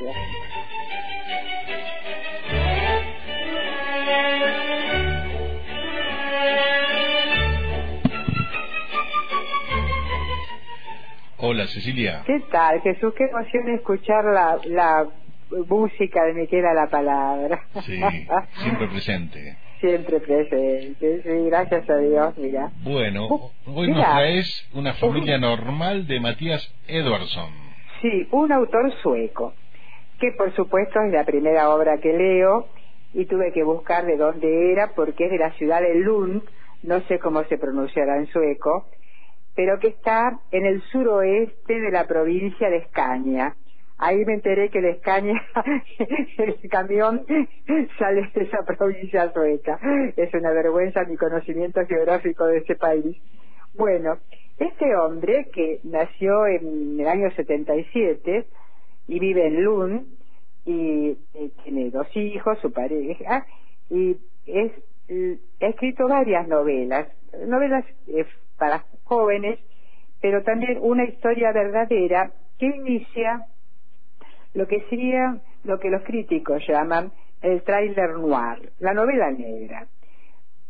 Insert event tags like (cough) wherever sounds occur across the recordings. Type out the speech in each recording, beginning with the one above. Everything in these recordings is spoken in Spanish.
Gracias. Hola Cecilia. ¿Qué tal, Jesús? Qué emoción escuchar la, la música de Miquela la Palabra. Sí, (laughs) siempre presente. Siempre presente, sí, gracias a Dios, mira. Bueno, Uh, hoy mira. nos traes una familia normal de Matías Edwardson. Sí, un autor sueco, que por supuesto es la primera obra que leo y tuve que buscar de dónde era porque es de la ciudad de Lund, no sé cómo se pronunciará en sueco, pero que está en el suroeste de la provincia de Escaña. Ahí me enteré que de Escaña (laughs) el camión sale de esa provincia sueca. Es una vergüenza mi conocimiento geográfico de ese país. Bueno, este hombre que nació en el año 77 y vive en Lund y eh, tiene dos hijos, su pareja, y es, ha escrito varias novelas, novelas eh, para jóvenes, pero también una historia verdadera que inicia lo que sería lo que los críticos llaman el thriller noir, la novela negra.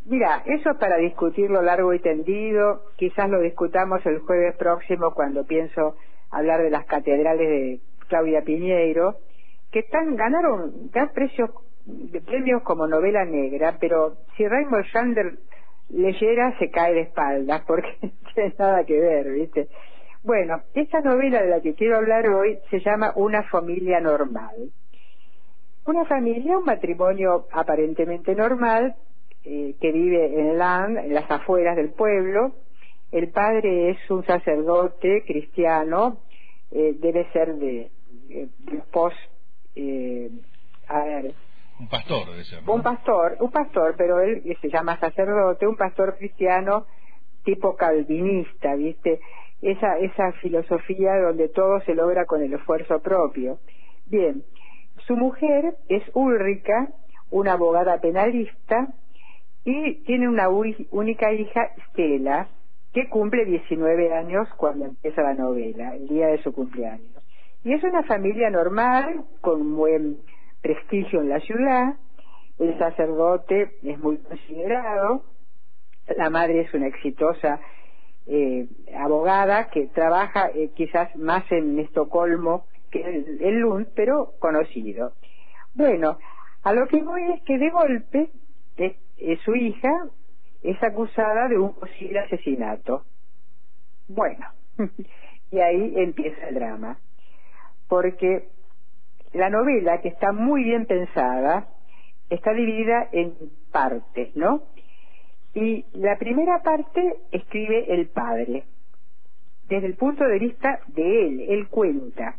Mira, eso para discutirlo largo y tendido, quizás lo discutamos el jueves próximo cuando pienso hablar de las catedrales de Claudia Piñeiro, que están, ganaron gran precios de premios como novela negra, pero si Raymond Chandler leyera se cae de espaldas porque (laughs) no tiene nada que ver, ¿viste? Bueno, esta novela de la que quiero hablar hoy se llama Una familia normal. Una familia, un matrimonio aparentemente normal, eh, que vive en Land, en las afueras del pueblo. El padre es un sacerdote cristiano, eh, debe ser de, post, eh, a ver, Un pastor un pastor, un pastor, pero él se llama sacerdote, un pastor cristiano tipo calvinista, ¿viste? Esa, esa filosofía donde todo se logra con el esfuerzo propio. Bien, su mujer es Ulrica, una abogada penalista, y tiene una única hija, Stella, que cumple 19 años cuando empieza la novela, el día de su cumpleaños. Y es una familia normal, con buen prestigio en la ciudad, el sacerdote es muy considerado, la madre es una exitosa eh, abogada que trabaja eh, quizás más en Estocolmo que en, Lund, pero conocido. Bueno, a lo que voy es que de golpe eh, eh, su hija es acusada de un posible asesinato. Bueno, (laughs) y ahí empieza el drama, porque la novela, que está muy bien pensada, está dividida en partes, ¿no? Y la primera parte escribe el padre, desde el punto de vista de él, él cuenta.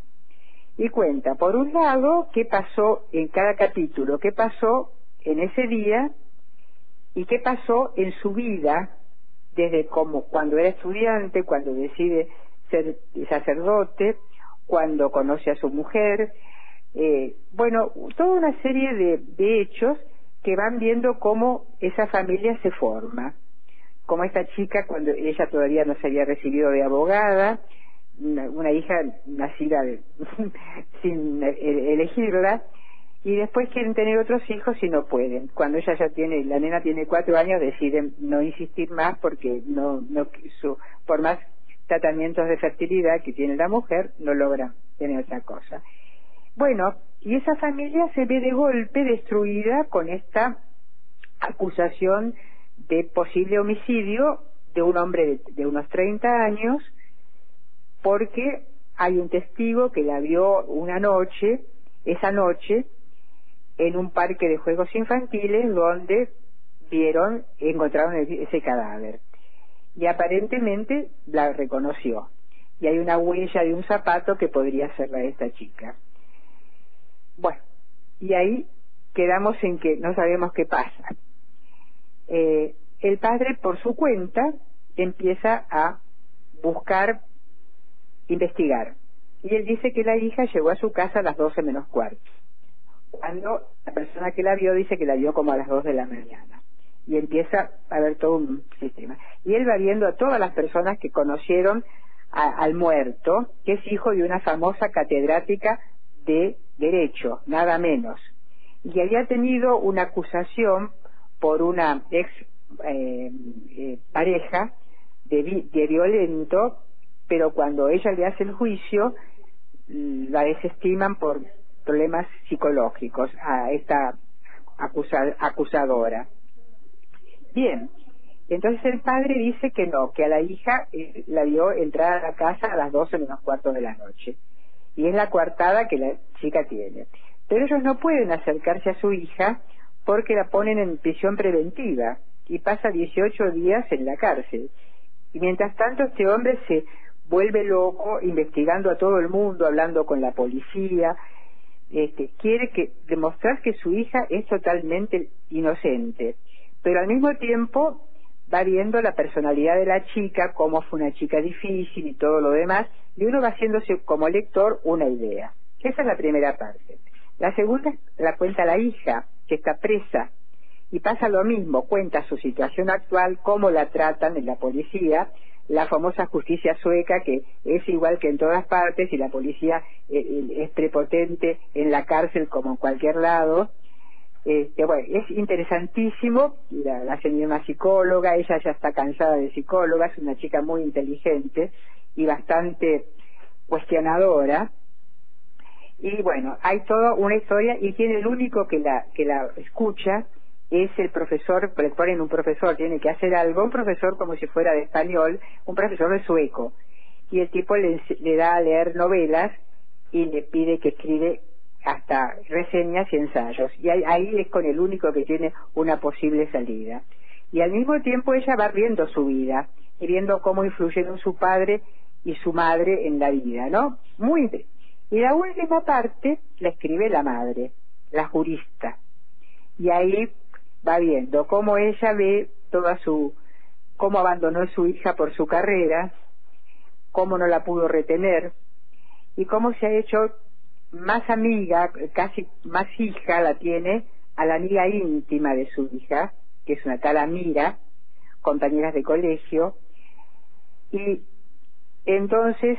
Y cuenta, por un lado, qué pasó en cada capítulo, qué pasó en ese día y qué pasó en su vida, desde como cuando era estudiante, cuando decide ser sacerdote, cuando conoce a su mujer, eh, bueno, toda una serie de, hechos que van viendo cómo esa familia se forma. Como esta chica, cuando ella todavía no se había recibido de abogada, una, hija nacida (laughs) sin e- elegirla, y después quieren tener otros hijos y no pueden. Cuando ella ya tiene, la nena tiene cuatro años, deciden no insistir más porque no, no su, por más tratamientos de fertilidad que tiene la mujer, no logran tener otra cosa. Bueno, y esa familia se ve de golpe destruida con esta acusación de posible homicidio de un hombre de, de unos 30 años porque hay un testigo que la vio una noche, esa noche, en un parque de juegos infantiles donde vieron, encontraron ese cadáver. Y aparentemente la reconoció. Y hay una huella de un zapato que podría ser la de esta chica. Bueno, y ahí quedamos en que no sabemos qué pasa. Eh, el padre, por su cuenta, empieza a buscar, investigar. Y él dice que la hija llegó a su casa a las 12 menos cuarto. Cuando la persona que la vio dice que la vio como a las 2 de la mañana. Y empieza a ver todo un sistema. Y él va viendo a todas las personas que conocieron a- al muerto, que es hijo de una famosa catedrática de derecho, nada menos. Y había tenido una acusación por una ex eh, eh, pareja de, de violento, pero cuando ella le hace el juicio, la desestiman por problemas psicológicos a esta acusadora. Bien, entonces el padre dice que no, que a la hija eh, la vio entrar a la casa a las 12 menos cuarto de la noche. Y es la coartada que la chica tiene. Pero ellos no pueden acercarse a su hija porque la ponen en prisión preventiva y pasa 18 días en la cárcel. Y mientras tanto este hombre se vuelve loco investigando a todo el mundo, hablando con la policía, este, quiere que demostrar que su hija es totalmente inocente, pero al mismo tiempo va viendo la personalidad de la chica, cómo fue una chica difícil y todo lo demás, y uno va haciéndose como lector una idea. Esa es la primera parte. La segunda la cuenta la hija, que está presa, y pasa lo mismo, cuenta su situación actual, cómo la tratan en la policía, la famosa justicia sueca que es igual que en todas partes y la policía eh, eh, es prepotente en la cárcel como en cualquier lado. Este, bueno, es interesantísimo, la, la señora psicóloga, ella ya está cansada de psicóloga, es una chica muy inteligente y bastante cuestionadora. Y bueno, hay toda una historia y tiene el único que la, que la escucha es el profesor, le ponen un profesor, tiene que hacer algo, un profesor como si fuera de español, un profesor de sueco. Y el tipo le, da a leer novelas y le pide que escribe hasta reseñas y ensayos. Y ahí, es con el único que tiene una posible salida. Y al mismo tiempo ella va viendo su vida y viendo cómo influyeron su padre y su madre en la vida, ¿no? Muy Y la última parte la escribe la madre, la jurista. Y ahí va viendo cómo ella ve toda su, cómo abandonó su hija por su carrera, cómo no la pudo retener y cómo se ha hecho más amiga, casi más hija la tiene a la amiga íntima de su hija, que es una tal Amira, compañeras de colegio, y entonces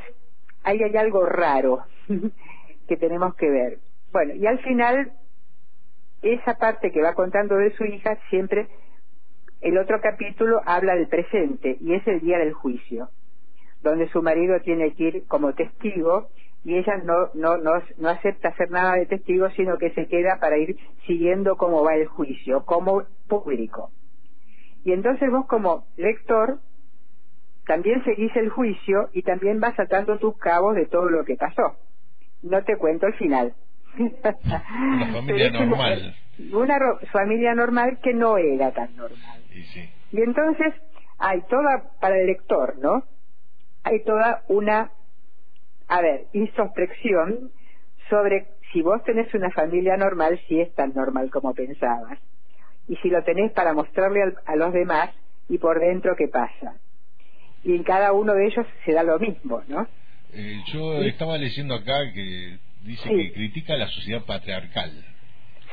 ahí hay algo raro (laughs) que tenemos que ver. Bueno, y al final esa parte que va contando de su hija siempre, el otro capítulo habla del presente y es el día del juicio, donde su marido tiene que ir como testigo y ella no, no, no, no acepta hacer nada de testigo, sino que se queda para ir siguiendo cómo va el juicio, como público. Y entonces vos como lector también seguís el juicio y también vas atando tus cabos de todo lo que pasó. No te cuento el final. Una (laughs) familia normal. Una familia normal que no era tan normal. Y, entonces hay toda, para el lector, ¿no? Hay toda una, a ver, introspección sobre si vos tenés una familia normal, si es tan normal como pensabas. Y si lo tenés para mostrarle a los demás y por dentro qué pasa. Y en cada uno de ellos se da lo mismo, ¿no? Eh, yo estaba leyendo acá que dice que critica la sociedad patriarcal.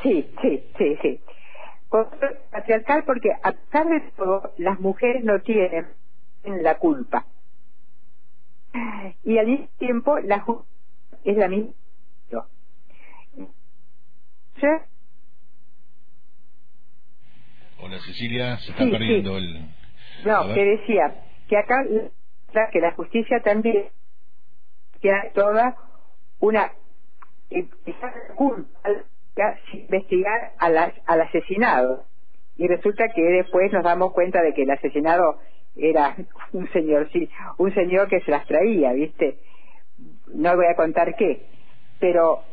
Sí, sí, sí, sí. Patriarcal porque a pesar de todo, las mujeres no tienen la culpa. Y al mismo tiempo, la es la misma. Hola Cecilia, se está perdiendo el... No, que decía que acá que la justicia también queda toda una culpa investigar al, al asesinado. Y resulta que después nos damos cuenta de que el asesinado era un señor, sí, un señor que se las traía, ¿viste? No voy a contar qué, pero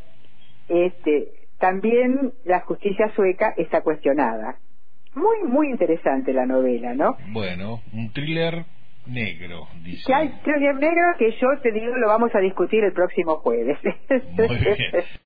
este también la justicia sueca está cuestionada. Muy, muy interesante la novela, ¿no? Bueno, un thriller negro, dice. Que hay thriller negro que yo te digo lo vamos a discutir el próximo jueves. (laughs)